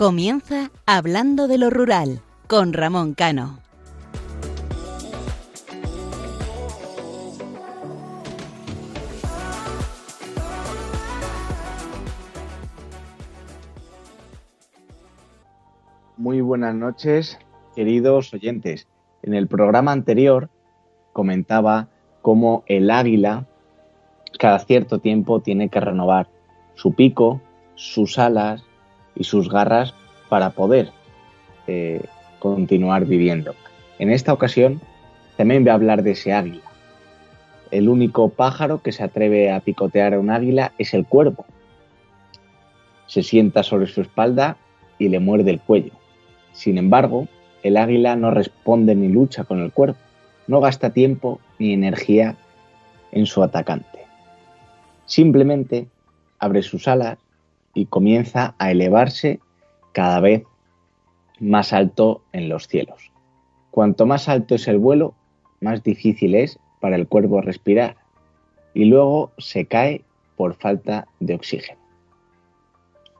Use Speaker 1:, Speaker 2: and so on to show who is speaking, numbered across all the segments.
Speaker 1: Comienza Hablando de lo Rural con Ramón Cano.
Speaker 2: Muy buenas noches, queridos oyentes. En el programa anterior comentaba cómo el águila cada cierto tiempo tiene que renovar su pico, sus alas y sus garras para poder eh, continuar viviendo. En esta ocasión también voy a hablar de ese águila. El único pájaro que se atreve a picotear a un águila es el cuervo. Se sienta sobre su espalda y le muerde el cuello. Sin embargo, el águila no responde ni lucha con el cuervo. No gasta tiempo ni energía en su atacante. Simplemente abre sus alas y comienza a elevarse cada vez más alto en los cielos. Cuanto más alto es el vuelo, más difícil es para el cuervo respirar y luego se cae por falta de oxígeno.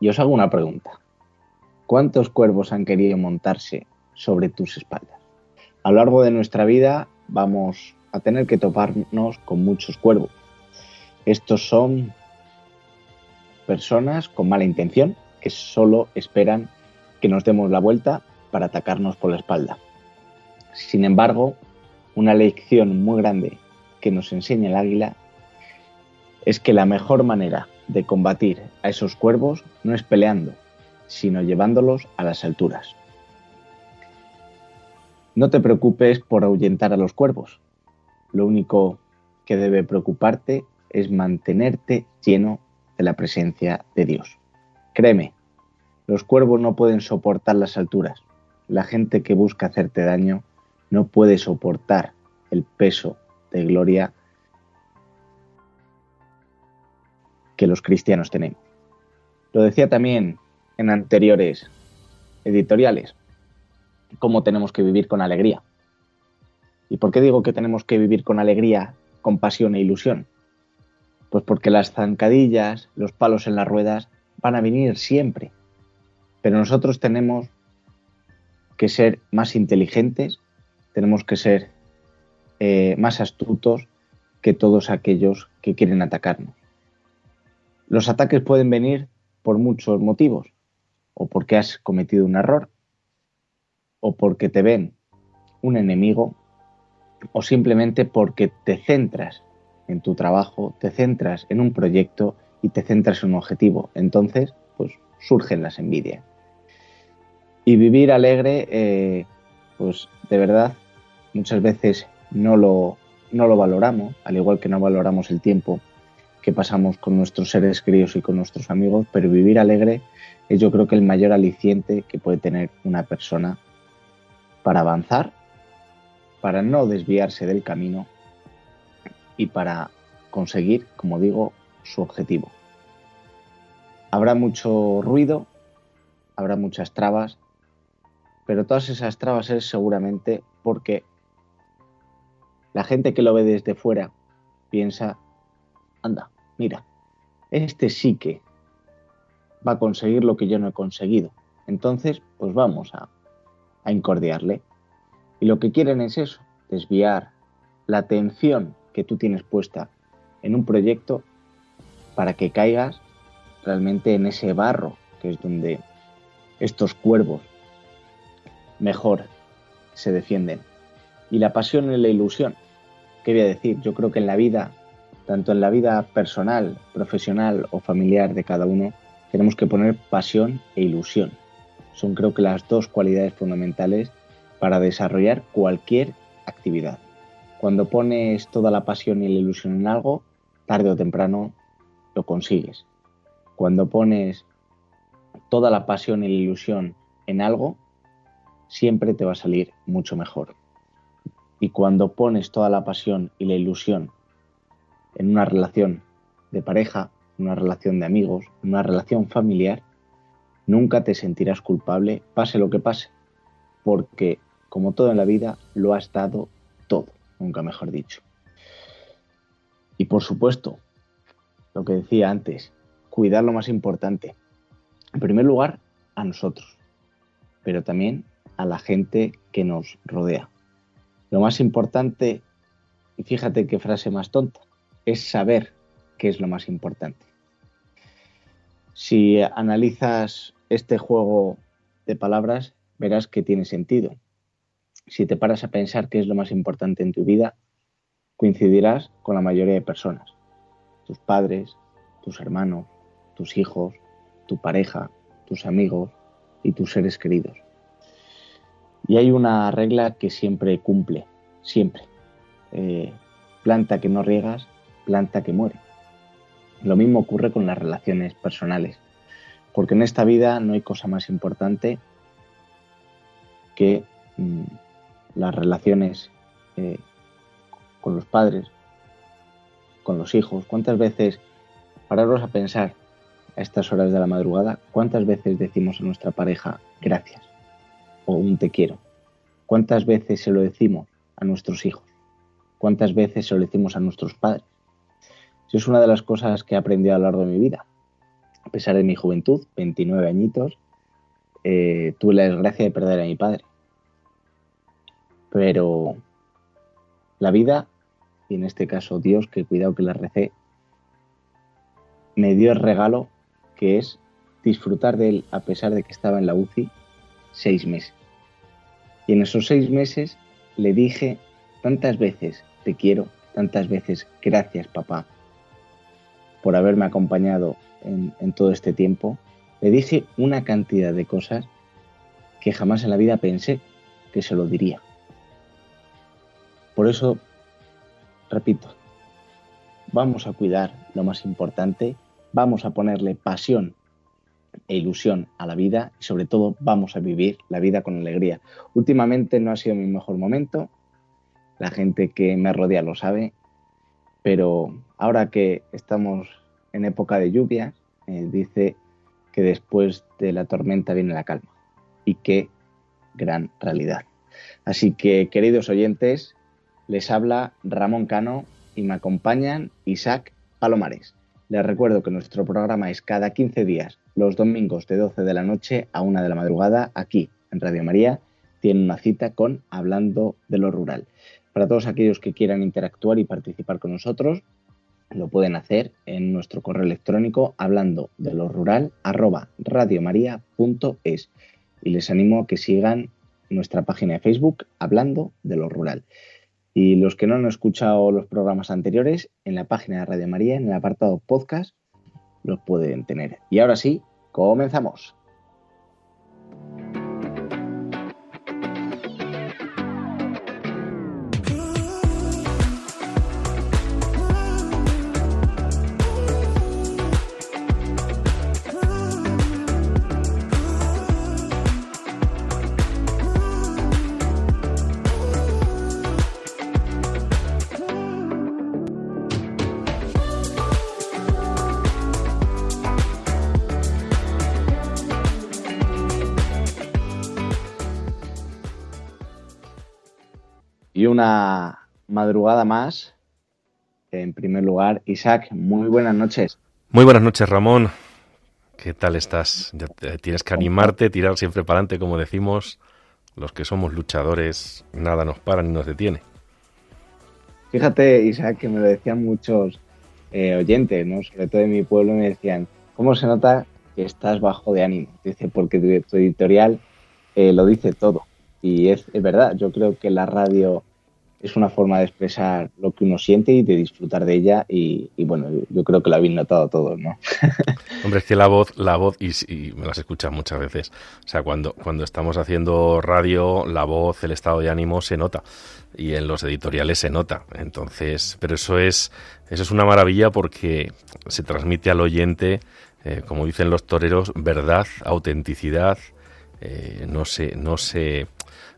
Speaker 2: Y os hago una pregunta. ¿Cuántos cuervos han querido montarse sobre tus espaldas? A lo largo de nuestra vida vamos a tener que toparnos con muchos cuervos. Estos son personas con mala intención que solo esperan que nos demos la vuelta para atacarnos por la espalda. Sin embargo, una lección muy grande que nos enseña el águila es que la mejor manera de combatir a esos cuervos no es peleando, sino llevándolos a las alturas. No te preocupes por ahuyentar a los cuervos. Lo único que debe preocuparte es mantenerte lleno la presencia de Dios. Créeme, los cuervos no pueden soportar las alturas. La gente que busca hacerte daño no puede soportar el peso de gloria que los cristianos tenemos. Lo decía también en anteriores editoriales, cómo tenemos que vivir con alegría. ¿Y por qué digo que tenemos que vivir con alegría, compasión e ilusión? Pues porque las zancadillas, los palos en las ruedas van a venir siempre. Pero nosotros tenemos que ser más inteligentes, tenemos que ser eh, más astutos que todos aquellos que quieren atacarnos. Los ataques pueden venir por muchos motivos, o porque has cometido un error, o porque te ven un enemigo, o simplemente porque te centras en tu trabajo, te centras en un proyecto y te centras en un objetivo. Entonces, pues surgen las envidias. Y vivir alegre, eh, pues de verdad, muchas veces no lo, no lo valoramos, al igual que no valoramos el tiempo que pasamos con nuestros seres queridos y con nuestros amigos, pero vivir alegre es yo creo que el mayor aliciente que puede tener una persona para avanzar, para no desviarse del camino y para conseguir, como digo, su objetivo. Habrá mucho ruido, habrá muchas trabas, pero todas esas trabas es seguramente porque la gente que lo ve desde fuera piensa, anda, mira, este sí que va a conseguir lo que yo no he conseguido. Entonces, pues vamos a, a incordiarle. Y lo que quieren es eso, desviar la atención que tú tienes puesta en un proyecto para que caigas realmente en ese barro, que es donde estos cuervos mejor se defienden. Y la pasión y la ilusión. ¿Qué voy a decir? Yo creo que en la vida, tanto en la vida personal, profesional o familiar de cada uno, tenemos que poner pasión e ilusión. Son creo que las dos cualidades fundamentales para desarrollar cualquier actividad. Cuando pones toda la pasión y la ilusión en algo, tarde o temprano lo consigues. Cuando pones toda la pasión y la ilusión en algo, siempre te va a salir mucho mejor. Y cuando pones toda la pasión y la ilusión en una relación de pareja, una relación de amigos, una relación familiar, nunca te sentirás culpable, pase lo que pase, porque como todo en la vida, lo has dado todo nunca mejor dicho. Y por supuesto, lo que decía antes, cuidar lo más importante. En primer lugar, a nosotros, pero también a la gente que nos rodea. Lo más importante, y fíjate qué frase más tonta, es saber qué es lo más importante. Si analizas este juego de palabras, verás que tiene sentido. Si te paras a pensar qué es lo más importante en tu vida, coincidirás con la mayoría de personas. Tus padres, tus hermanos, tus hijos, tu pareja, tus amigos y tus seres queridos. Y hay una regla que siempre cumple, siempre. Eh, planta que no riegas, planta que muere. Lo mismo ocurre con las relaciones personales, porque en esta vida no hay cosa más importante que mm, las relaciones eh, con los padres, con los hijos. ¿Cuántas veces, pararos a pensar a estas horas de la madrugada, cuántas veces decimos a nuestra pareja gracias o un te quiero? ¿Cuántas veces se lo decimos a nuestros hijos? ¿Cuántas veces se lo decimos a nuestros padres? Eso es una de las cosas que he aprendido a lo largo de mi vida. A pesar de mi juventud, 29 añitos, eh, tuve la desgracia de perder a mi padre. Pero la vida, y en este caso Dios, que cuidado que la recé, me dio el regalo que es disfrutar de él a pesar de que estaba en la UCI seis meses. Y en esos seis meses le dije tantas veces te quiero, tantas veces gracias papá por haberme acompañado en, en todo este tiempo. Le dije una cantidad de cosas que jamás en la vida pensé que se lo diría. Por eso, repito, vamos a cuidar lo más importante, vamos a ponerle pasión e ilusión a la vida y sobre todo vamos a vivir la vida con alegría. Últimamente no ha sido mi mejor momento, la gente que me rodea lo sabe, pero ahora que estamos en época de lluvia, eh, dice que después de la tormenta viene la calma y qué gran realidad. Así que, queridos oyentes, les habla Ramón Cano y me acompañan Isaac Palomares. Les recuerdo que nuestro programa es cada 15 días, los domingos de 12 de la noche a 1 de la madrugada, aquí en Radio María. Tiene una cita con Hablando de lo Rural. Para todos aquellos que quieran interactuar y participar con nosotros, lo pueden hacer en nuestro correo electrónico hablando de lo rural arroba radiomaria.es y les animo a que sigan nuestra página de Facebook hablando de lo rural. Y los que no han escuchado los programas anteriores, en la página de Radio María, en el apartado podcast, los pueden tener. Y ahora sí, comenzamos. Una madrugada más. En primer lugar, Isaac, muy buenas noches.
Speaker 3: Muy buenas noches, Ramón. ¿Qué tal estás? tienes que animarte, tirar siempre para adelante, como decimos. Los que somos luchadores, nada nos para ni nos detiene.
Speaker 2: Fíjate, Isaac, que me lo decían muchos eh, oyentes, ¿no? sobre todo de mi pueblo, me decían, ¿cómo se nota que estás bajo de ánimo? Dice, porque tu, editorial eh, lo dice todo. Y es, es, verdad, yo creo que la radio es una forma de expresar lo que uno siente y de disfrutar de ella y, bueno, yo creo que lo habéis notado todos, ¿no?
Speaker 3: Hombre, es que la voz, la voz, y, me las escuchas muchas veces, o sea, cuando, cuando estamos haciendo radio, la voz, el estado de ánimo se nota y en los editoriales se nota, entonces, pero eso es, eso es una maravilla porque se transmite al oyente, eh, como dicen los toreros, verdad, autenticidad, eh, no se, no se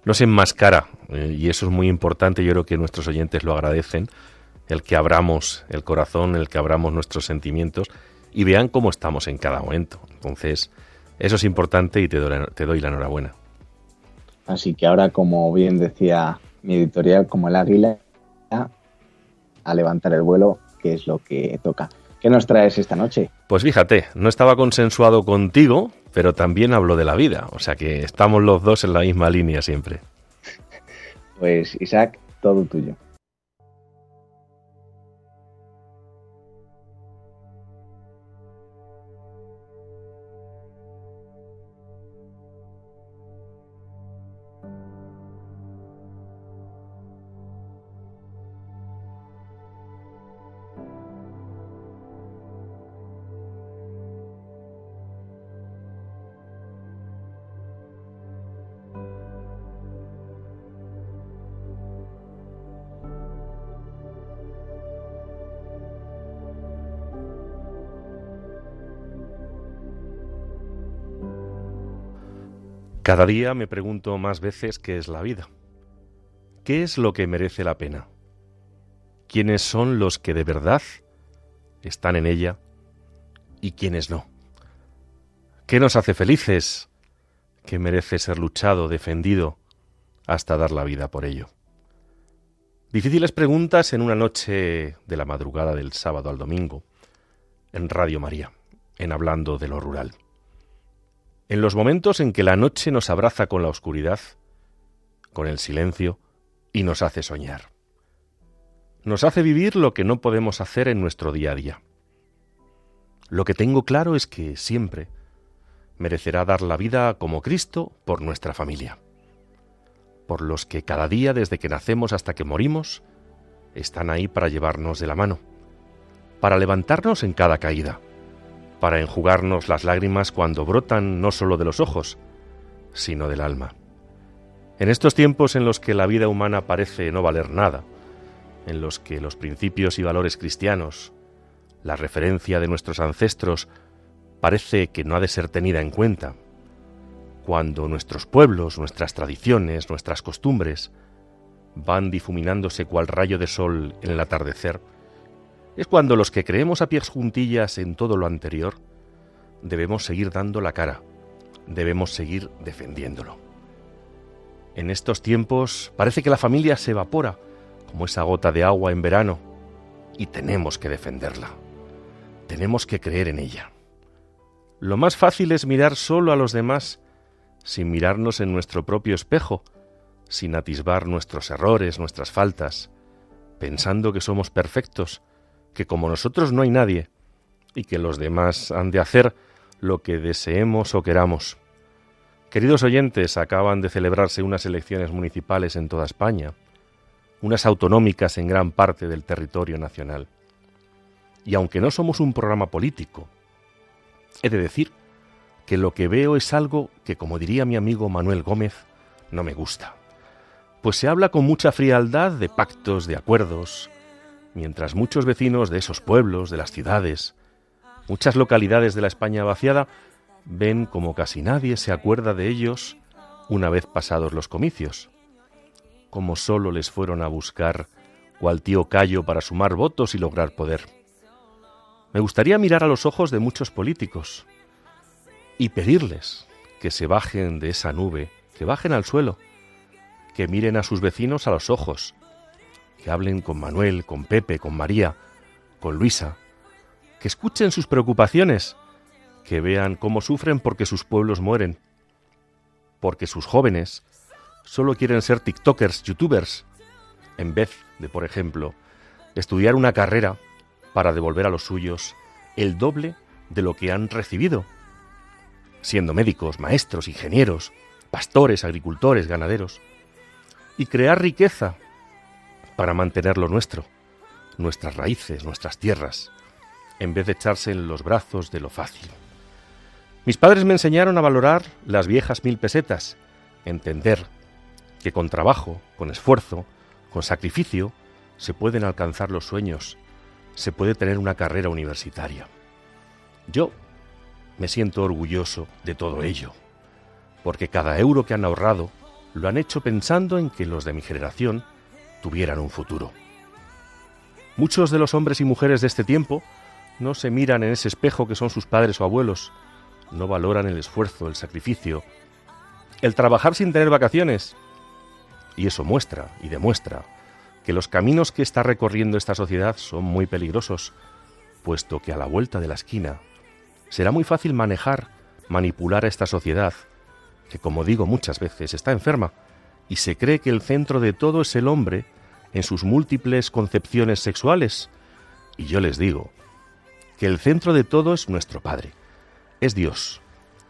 Speaker 3: no se enmascara eh, y eso es muy importante. Yo creo que nuestros oyentes lo agradecen, el que abramos el corazón, el que abramos nuestros sentimientos y vean cómo estamos en cada momento. Entonces, eso es importante y te doy, te doy la enhorabuena.
Speaker 2: Así que ahora, como bien decía mi editorial, como el águila, a levantar el vuelo, que es lo que toca. ¿Qué nos traes esta noche?
Speaker 3: Pues fíjate, no estaba consensuado contigo, pero también hablo de la vida, o sea que estamos los dos en la misma línea siempre.
Speaker 2: Pues Isaac, todo tuyo.
Speaker 3: Cada día me pregunto más veces qué es la vida. ¿Qué es lo que merece la pena? ¿Quiénes son los que de verdad están en ella y quiénes no? ¿Qué nos hace felices? ¿Qué merece ser luchado, defendido, hasta dar la vida por ello? Difíciles preguntas en una noche de la madrugada del sábado al domingo, en Radio María, en Hablando de lo Rural. En los momentos en que la noche nos abraza con la oscuridad, con el silencio, y nos hace soñar. Nos hace vivir lo que no podemos hacer en nuestro día a día. Lo que tengo claro es que siempre merecerá dar la vida como Cristo por nuestra familia, por los que cada día desde que nacemos hasta que morimos están ahí para llevarnos de la mano, para levantarnos en cada caída para enjugarnos las lágrimas cuando brotan no solo de los ojos, sino del alma. En estos tiempos en los que la vida humana parece no valer nada, en los que los principios y valores cristianos, la referencia de nuestros ancestros, parece que no ha de ser tenida en cuenta, cuando nuestros pueblos, nuestras tradiciones, nuestras costumbres van difuminándose cual rayo de sol en el atardecer, es cuando los que creemos a pies juntillas en todo lo anterior, debemos seguir dando la cara, debemos seguir defendiéndolo. En estos tiempos parece que la familia se evapora como esa gota de agua en verano y tenemos que defenderla, tenemos que creer en ella. Lo más fácil es mirar solo a los demás sin mirarnos en nuestro propio espejo, sin atisbar nuestros errores, nuestras faltas, pensando que somos perfectos que como nosotros no hay nadie y que los demás han de hacer lo que deseemos o queramos. Queridos oyentes, acaban de celebrarse unas elecciones municipales en toda España, unas autonómicas en gran parte del territorio nacional. Y aunque no somos un programa político, he de decir que lo que veo es algo que, como diría mi amigo Manuel Gómez, no me gusta. Pues se habla con mucha frialdad de pactos, de acuerdos, mientras muchos vecinos de esos pueblos, de las ciudades, muchas localidades de la España vaciada, ven como casi nadie se acuerda de ellos una vez pasados los comicios, como solo les fueron a buscar cual tío Cayo para sumar votos y lograr poder. Me gustaría mirar a los ojos de muchos políticos y pedirles que se bajen de esa nube, que bajen al suelo, que miren a sus vecinos a los ojos que hablen con Manuel, con Pepe, con María, con Luisa, que escuchen sus preocupaciones, que vean cómo sufren porque sus pueblos mueren, porque sus jóvenes solo quieren ser TikTokers, YouTubers, en vez de, por ejemplo, estudiar una carrera para devolver a los suyos el doble de lo que han recibido, siendo médicos, maestros, ingenieros, pastores, agricultores, ganaderos, y crear riqueza para mantener lo nuestro, nuestras raíces, nuestras tierras, en vez de echarse en los brazos de lo fácil. Mis padres me enseñaron a valorar las viejas mil pesetas, entender que con trabajo, con esfuerzo, con sacrificio, se pueden alcanzar los sueños, se puede tener una carrera universitaria. Yo me siento orgulloso de todo ello, porque cada euro que han ahorrado lo han hecho pensando en que los de mi generación tuvieran un futuro. Muchos de los hombres y mujeres de este tiempo no se miran en ese espejo que son sus padres o abuelos, no valoran el esfuerzo, el sacrificio, el trabajar sin tener vacaciones. Y eso muestra y demuestra que los caminos que está recorriendo esta sociedad son muy peligrosos, puesto que a la vuelta de la esquina será muy fácil manejar manipular a esta sociedad, que como digo muchas veces está enferma, y se cree que el centro de todo es el hombre en sus múltiples concepciones sexuales. Y yo les digo que el centro de todo es nuestro Padre, es Dios,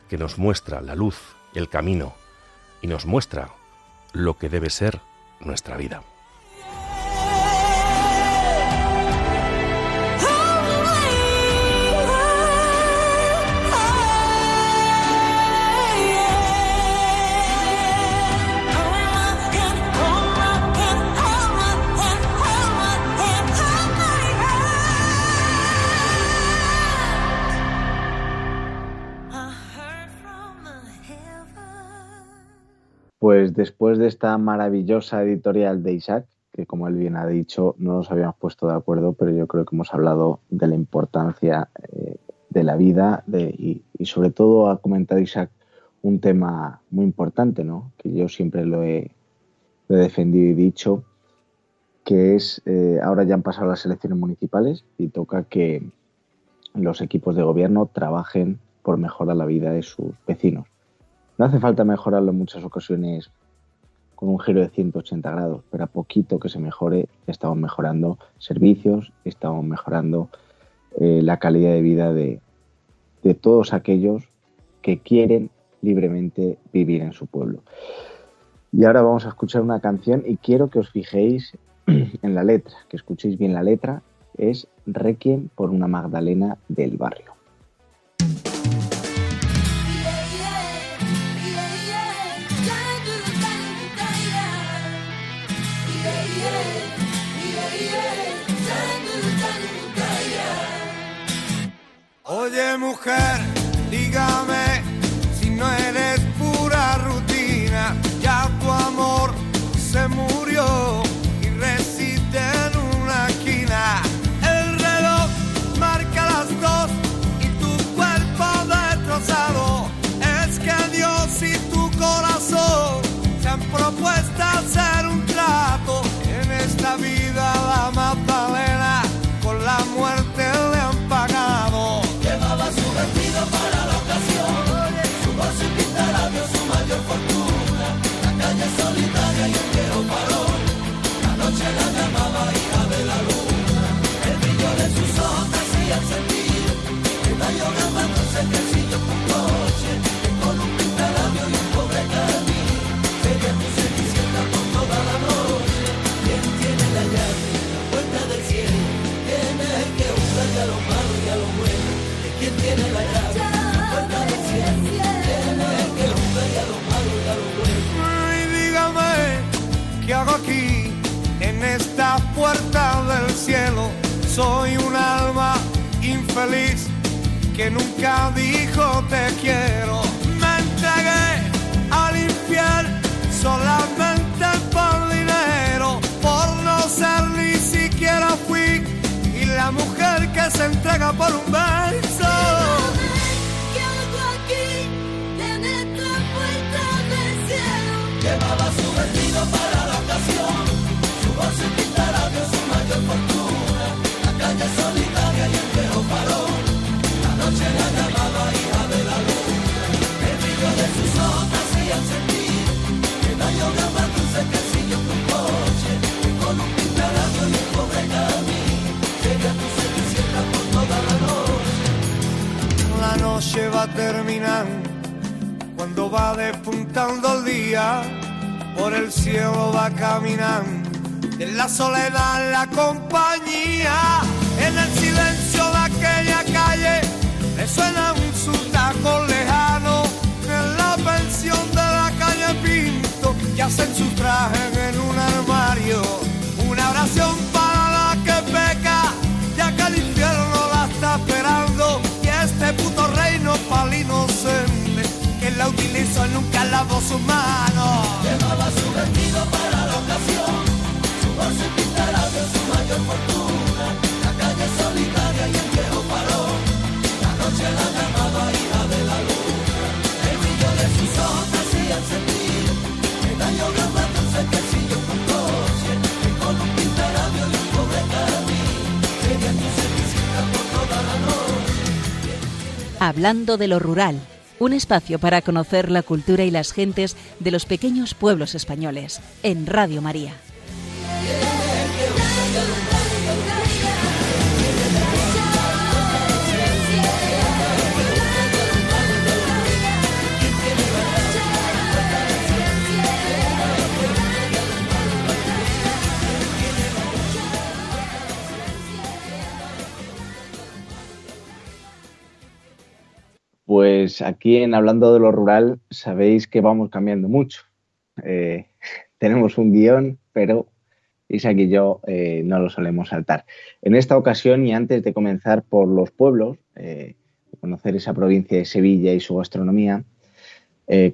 Speaker 3: que nos muestra la luz, el camino, y nos muestra lo que debe ser nuestra vida.
Speaker 2: Pues después de esta maravillosa editorial de Isaac, que como él bien ha dicho, no nos habíamos puesto de acuerdo, pero yo creo que hemos hablado de la importancia eh, de la vida y, sobre todo ha comentado Isaac un tema muy importante, ¿no? que yo siempre lo he, defendido y dicho, que es, eh, ahora ya han pasado las elecciones municipales y toca que los equipos de gobierno trabajen por mejorar la vida de sus vecinos. No hace falta mejorarlo en muchas ocasiones con un giro de 180 grados, pero a poquito que se mejore, estamos mejorando servicios, estamos mejorando eh, la calidad de vida de, de todos aquellos que quieren libremente vivir en su pueblo. Y ahora vamos a escuchar una canción y quiero que os fijéis en la letra, que escuchéis bien la letra, es Requiem por una Magdalena del barrio.
Speaker 4: Mujer, lavó sus manos. Llevaba su vestido para la ocasión, su voz y pintarabio, su mayor fortuna. La calle solitaria y el viejo farol, la noche la llamaba hija de la luna. El brillo de sus ojos te hacían sentir, que daño grabándose que sillo con coche, que con un pintarabio y un pobre camino, sería tu cenicienta por toda la noche.
Speaker 1: Hablando de lo rural, un espacio para conocer la cultura y las gentes de los pequeños pueblos españoles, en Radio María.
Speaker 2: Pues aquí en Hablando de lo Rural sabéis que vamos cambiando mucho. Eh, tenemos un guion, pero Isaac y yo eh, no lo solemos saltar. En esta ocasión, y antes de comenzar por los pueblos, eh, conocer esa provincia de Sevilla y su gastronomía,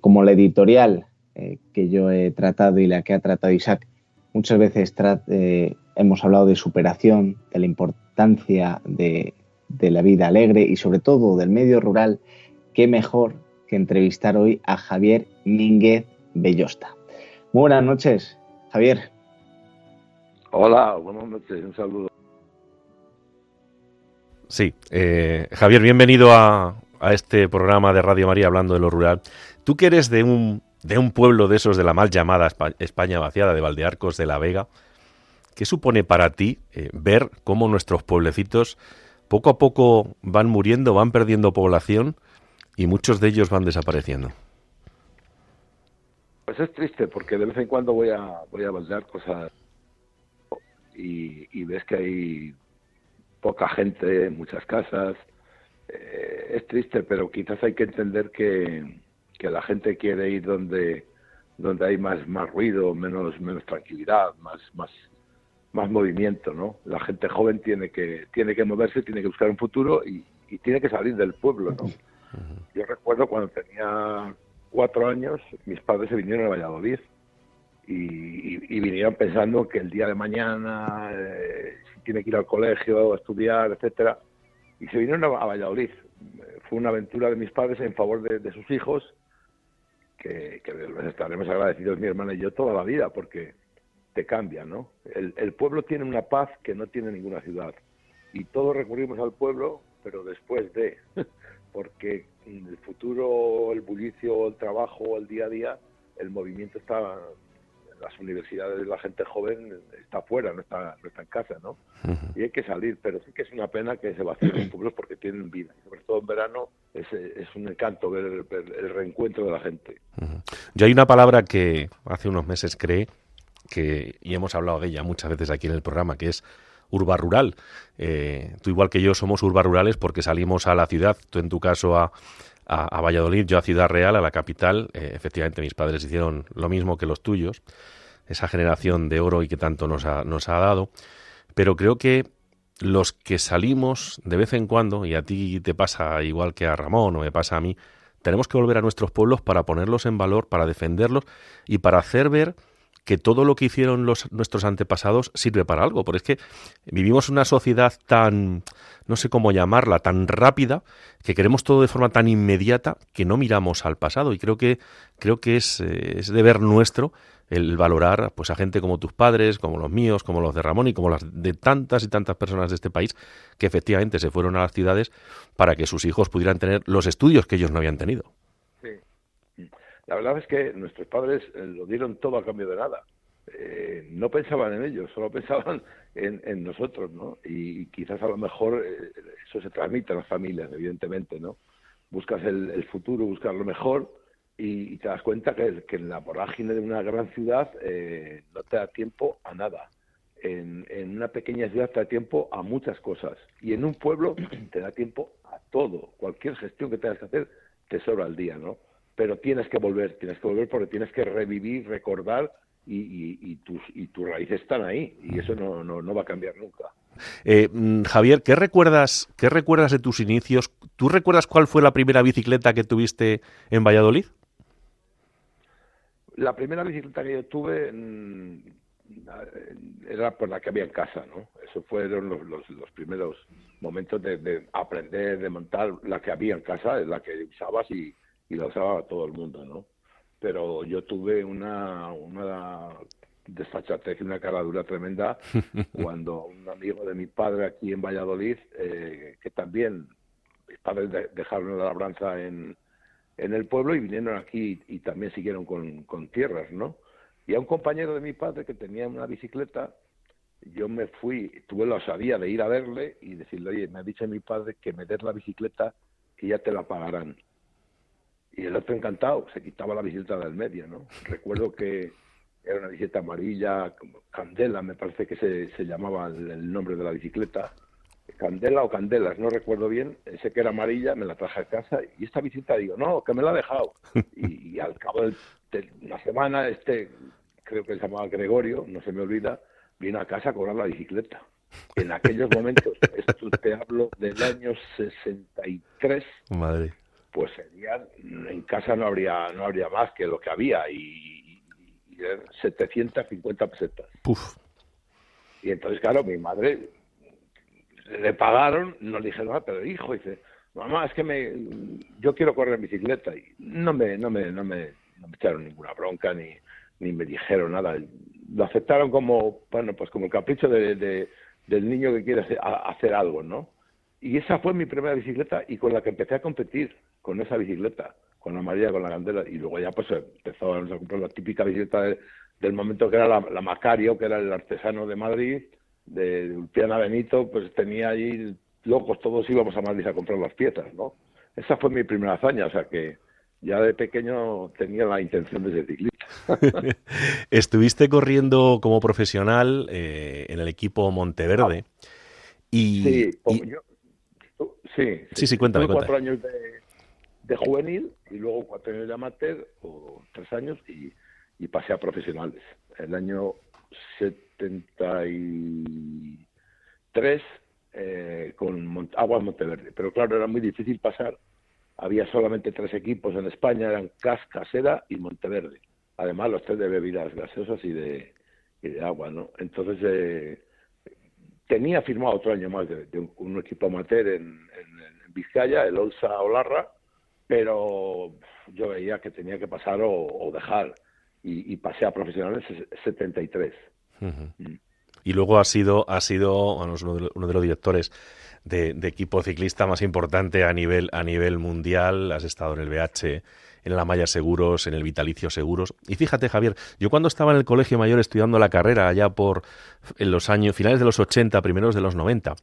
Speaker 2: como la editorial que yo he tratado y la que ha tratado Isaac, muchas veces hemos hablado de superación, de la importancia de, de la vida alegre y sobre todo del medio rural qué mejor que entrevistar hoy a Javier Mínguez Bellosta. Muy buenas noches, Javier.
Speaker 5: Hola, buenas noches, un saludo.
Speaker 3: Sí, eh, Javier, bienvenido a, este programa de Radio María hablando de lo rural. Tú que eres de un, de un pueblo de esos de la mal llamada España vaciada, de Valdearcos de la Vega, ¿qué supone para ti eh, ver cómo nuestros pueblecitos poco a poco van muriendo, van perdiendo población y muchos de ellos van desapareciendo.
Speaker 5: Pues es triste porque de vez en cuando voy a voy a baldear cosas y, ves que hay poca gente en muchas casas. Eh, es triste, pero quizás hay que entender que, que la gente quiere ir donde donde hay más más ruido, menos menos tranquilidad, más más más movimiento, ¿no? La gente joven tiene que tiene que moverse, tiene que buscar un futuro y, y tiene que salir del pueblo, ¿no? Yo recuerdo cuando tenía cuatro años, mis padres se vinieron a Valladolid y, vinieron pensando que el día de mañana eh, tiene que ir al colegio, a estudiar, etcétera, y se vinieron a, Valladolid. Fue una aventura de mis padres en favor de, sus hijos que, les estaremos agradecidos mi hermana y yo toda la vida porque te cambia, ¿no? El, el pueblo tiene una paz que no tiene ninguna ciudad y todos recurrimos al pueblo, pero después de porque el futuro, el bullicio, el trabajo, el día a día, el movimiento está en las universidades, la gente joven está afuera, no está, no está en casa, ¿no? Y hay que salir, pero sí que es una pena que se vacíen los pueblos porque tienen vida. sobre todo en verano es, es un encanto ver el, reencuentro de la gente.
Speaker 3: Yo hay una palabra que hace unos meses creé, que, y hemos hablado de ella muchas veces aquí en el programa, que es urba rural. Eh, tú igual que yo somos urba rurales porque salimos a la ciudad, tú en tu caso a, a, Valladolid, yo a Ciudad Real, a la capital. Eh, efectivamente, mis padres hicieron lo mismo que los tuyos, esa generación de oro y que tanto nos ha, nos ha dado. Pero creo que los que salimos de vez en cuando, y a ti te pasa igual que a Ramón o me pasa a mí, tenemos que volver a nuestros pueblos para ponerlos en valor, para defenderlos y para hacer ver que todo lo que hicieron los, nuestros antepasados sirve para algo, porque es que vivimos una sociedad tan, no sé cómo llamarla, tan rápida, que queremos todo de forma tan inmediata que no miramos al pasado. Y creo que, creo que es, eh, es deber nuestro el valorar pues a gente como tus padres, como los míos, como los de Ramón y como las de tantas y tantas personas de este país que efectivamente se fueron a las ciudades para que sus hijos pudieran tener los estudios que ellos no habían tenido.
Speaker 5: La verdad es que nuestros padres eh, lo dieron todo a cambio de nada. Eh, no pensaban en ellos, solo pensaban en, nosotros, ¿no? Y, quizás a lo mejor eh, eso se transmite a las familias, evidentemente, ¿no? Buscas el, futuro, buscas lo mejor y, te das cuenta que, en la vorágine de una gran ciudad no te da tiempo a nada. En, en, una pequeña ciudad te da tiempo a muchas cosas y en un pueblo te da tiempo a todo. Cualquier gestión que tengas que hacer te sobra el día, ¿no? Pero tienes que volver, tienes que volver porque tienes que revivir, recordar y, tus, y tus raíces están ahí y eso no, no, va a cambiar nunca.
Speaker 3: Eh, mm, Javier, ¿qué recuerdas, ¿qué recuerdas de tus inicios? ¿Tú recuerdas cuál fue la primera bicicleta que tuviste en Valladolid?
Speaker 5: La primera bicicleta que yo tuve mm, era por la que había en casa, ¿no? Eso fueron los, los, primeros momentos de, de, aprender, de montar la que había en casa, la que usabas y, y la usaba todo el mundo, ¿no? Pero yo tuve una, una desfachatez y una caradura tremenda cuando un amigo de mi padre aquí en Valladolid, eh, que también mis padres dejaron la labranza en, en el pueblo y vinieron aquí y también siguieron con, con tierras, ¿no? Y a un compañero de mi padre que tenía una bicicleta, yo me fui, tuve la osadía de ir a verle y decirle, oye, me ha dicho mi padre que me des la bicicleta y ya te la pagarán. Y el otro encantado, se quitaba la bicicleta del medio, ¿no? Recuerdo que era una bicicleta amarilla, Candela, me parece que se, se llamaba el, nombre de la bicicleta. Candela o Candelas, no recuerdo bien. Sé que era amarilla, me la traje a casa y esta bicicleta digo, no, que me la ha dejado. Y, al cabo de, una semana, este, creo que se llamaba Gregorio, no se me olvida, vino a casa a cobrar la bicicleta. En aquellos momentos, esto te hablo del año 63.
Speaker 3: Madre.
Speaker 5: Pues serían, en casa no habría, no habría más que lo que había y 750 pesetas. Y entonces, claro, mi madre le pagaron, no le dije nada, pero hijo, dice, mamá, es que me, yo quiero correr en bicicleta. Y no me, no me, no me, no me echaron ninguna bronca ni, ni me dijeron nada. Lo aceptaron como, bueno, pues como el capricho de, del niño que quiere hacer, hacer algo, ¿no? Y esa fue mi primera bicicleta y con la que empecé a competir, con esa bicicleta con la María, con la Candela, y luego ya pues empezó a comprar la típica bicicleta del momento que era la, Macario, que era el artesano de Madrid, de, Ulpiana Benito, pues tenía allí locos, todos íbamos a Madrid a comprar las piezas, ¿no? Esa fue mi primera hazaña, o sea que ya de pequeño tenía la intención de ser ciclista.
Speaker 3: Estuviste corriendo como profesional eh, en el equipo Monteverde. Y,
Speaker 5: sí, Yo, sí,
Speaker 3: sí, sí, cuéntame,
Speaker 5: cuatro años de, de juvenil y luego cuatro años de amateur o tres años y, pasé a profesionales. El año 73 eh, con Aguas Monteverde. Pero claro, era muy difícil pasar. Había solamente tres equipos en España, eran Cas, Casera y Monteverde. Además, los tres de bebidas gaseosas y de, de agua, ¿no? Entonces, eh, tenía firmado otro año más de, un, equipo amateur en, en, en Vizcaya, el Olsa Olarra, pero yo veía que tenía que pasar o, dejar y, pasé a profesionales 73.
Speaker 3: Mm. Y luego ha sido, ha sido uno, de los, directores de, equipo ciclista más importante a nivel, a nivel mundial. Has estado en el BH, en la Maya Seguros, en el Vitalicio Seguros. Y fíjate, Javier, yo cuando estaba en el colegio mayor estudiando la carrera, allá por en los años finales de los 80, primeros de los 90,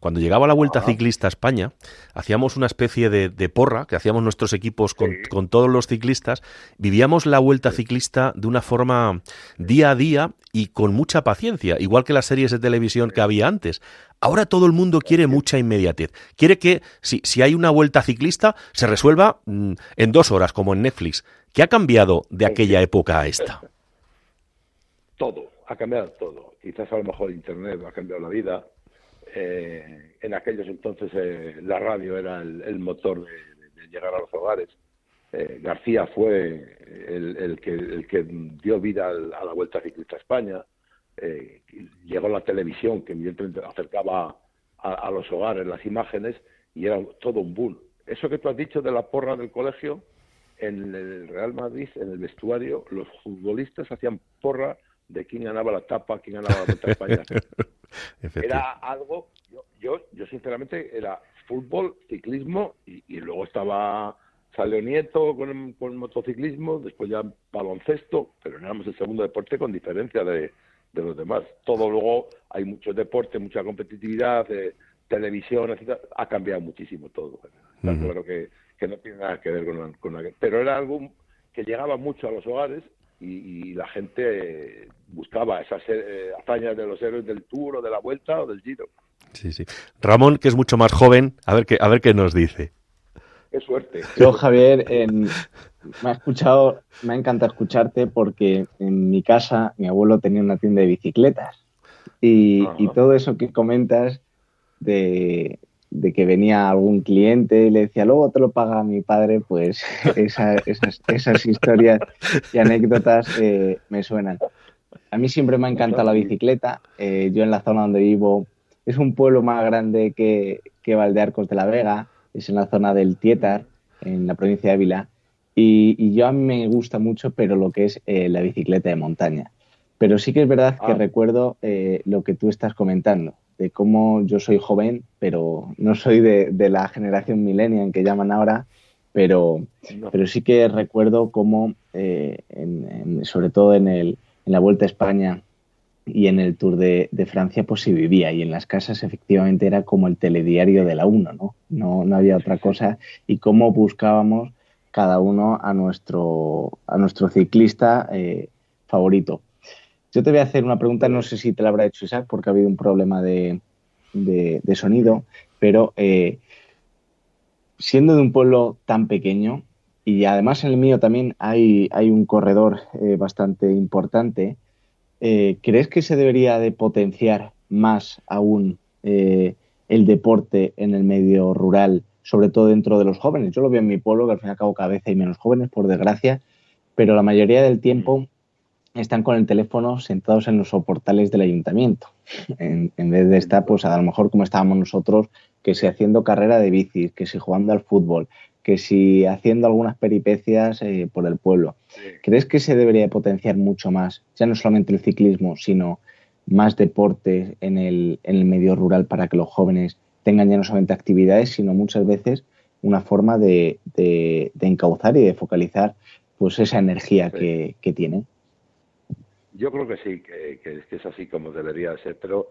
Speaker 3: cuando llegaba la Vuelta Ciclista a España, hacíamos una especie de, porra, que hacíamos nuestros equipos con, con, todos los ciclistas, vivíamos la Vuelta Ciclista de una forma día a día y con mucha paciencia, igual que las series de televisión que había antes. Ahora todo el mundo quiere mucha inmediatez. Quiere que si, si hay una vuelta ciclista se resuelva mm, en dos horas, como en Netflix. ¿Qué ha cambiado de aquella época a esta?
Speaker 5: Todo, ha cambiado todo. Quizás a lo mejor Internet ha cambiado la vida. Eh, en aquellos entonces eh, la radio era el, motor de, llegar a los hogares. Eh, García fue el, que, el que dio vida a la Vuelta Ciclista a España eh, llegó la televisión, que evidentemente acercaba a, los hogares las imágenes y era todo un boom. Eso que tú has dicho de la porra del colegio, en el Real Madrid, en el vestuario, los futbolistas hacían porra de quién ganaba la tapa, quién ganaba la Vuelta España. era algo, yo, yo, sinceramente, era fútbol, ciclismo y, luego estaba salió Nieto con, con motociclismo, después ya baloncesto, pero éramos el segundo deporte con diferencia de, de los demás. Todo luego hay mucho deporte, mucha competitividad, televisión, etc. Ha cambiado muchísimo todo. Claro que, no tiene nada que ver con, con Pero era algo que llegaba mucho a los hogares y, la gente buscaba esas eh, hazañas de los héroes del Tour o de la Vuelta o del Giro.
Speaker 3: Sí, sí. Ramón, que es mucho más joven, a ver qué, a ver qué nos dice.
Speaker 5: Qué suerte.
Speaker 2: Yo, Javier, en, me ha escuchado, me ha encantado escucharte porque en mi casa mi abuelo tenía una tienda de bicicletas y, todo eso que comentas de, que venía algún cliente y le decía, luego te lo paga mi padre, pues esas, esas, historias y anécdotas eh, me suenan. A mí siempre me ha encantado la bicicleta. Eh, yo en la zona donde vivo es un pueblo más grande que, que Valdearcos de la Vega, es en la zona del Tietar, en la provincia de Ávila y, yo a mí me gusta mucho, pero lo que es eh, la bicicleta de montaña. Pero sí que es verdad que ah. recuerdo eh, lo que tú estás comentando, de cómo yo soy joven, pero no soy de, la generación millennial que llaman ahora. pero, pero sí que recuerdo cómo, eh, sobre todo en, el, en la Vuelta a España y en el Tour de, Francia, pues se vivía y en las casas efectivamente era como el telediario de la UNO, ¿no? No, no había otra cosa y cómo buscábamos cada uno a nuestro, a nuestro ciclista eh, favorito. Yo te voy a hacer una pregunta, no sé si te la habrá hecho Isaac, porque ha habido un problema de, de, sonido, pero eh, siendo de un pueblo tan pequeño, y además en el mío también hay, hay un corredor eh, bastante importante, eh, ¿crees que se debería de potenciar más aún el deporte en el medio rural, sobre todo dentro de los jóvenes? Yo lo veo en mi pueblo, que al fin y al cabo cada vez hay menos jóvenes, por desgracia, pero la mayoría del tiempo están con el teléfono sentados en los soportales del ayuntamiento, en, vez de estar, pues a lo mejor como estábamos nosotros, que si haciendo carrera de bicis, que si jugando al fútbol, que si haciendo algunas peripecias eh, por el pueblo. ¿Crees que se debería potenciar mucho más, ya no solamente el ciclismo, sino más deporte en el, en el medio rural para que los jóvenes tengan ya no solamente actividades, sino muchas veces una forma de, de, encauzar y de focalizar pues esa energía que, que tienen?
Speaker 5: Yo creo que sí, que, es así como debería ser, pero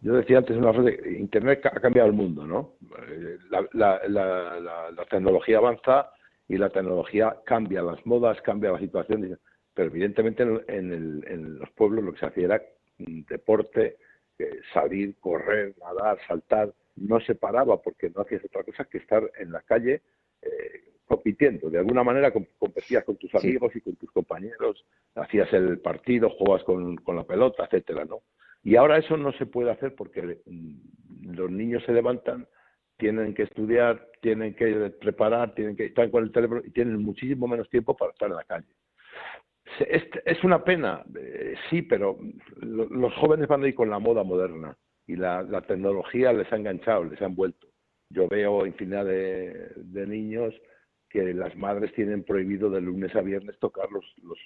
Speaker 5: yo decía antes una frase, Internet ha cambiado el mundo, ¿no? Eh, la, tecnología avanza y la tecnología cambia las modas, cambia la situación, pero evidentemente en, los pueblos lo que se hacía era deporte, eh, salir, correr, nadar, saltar, no se paraba porque no hacías otra cosa que estar en la calle eh, compitiendo. De alguna manera competías con tus amigos y con tus compañeros, hacías el partido, jugabas con, con, la pelota, etcétera, ¿no? Y ahora eso no se puede hacer porque mm, los niños se levantan, tienen que estudiar, tienen que preparar, tienen que estar con el teléfono y tienen muchísimo menos tiempo para estar en la calle. Es, una pena, eh, sí, pero los jóvenes van a ir con la moda moderna y la, la tecnología les ha enganchado, les ha envuelto. Yo veo infinidad de, de niños que las madres tienen prohibido de lunes a viernes tocar los, los,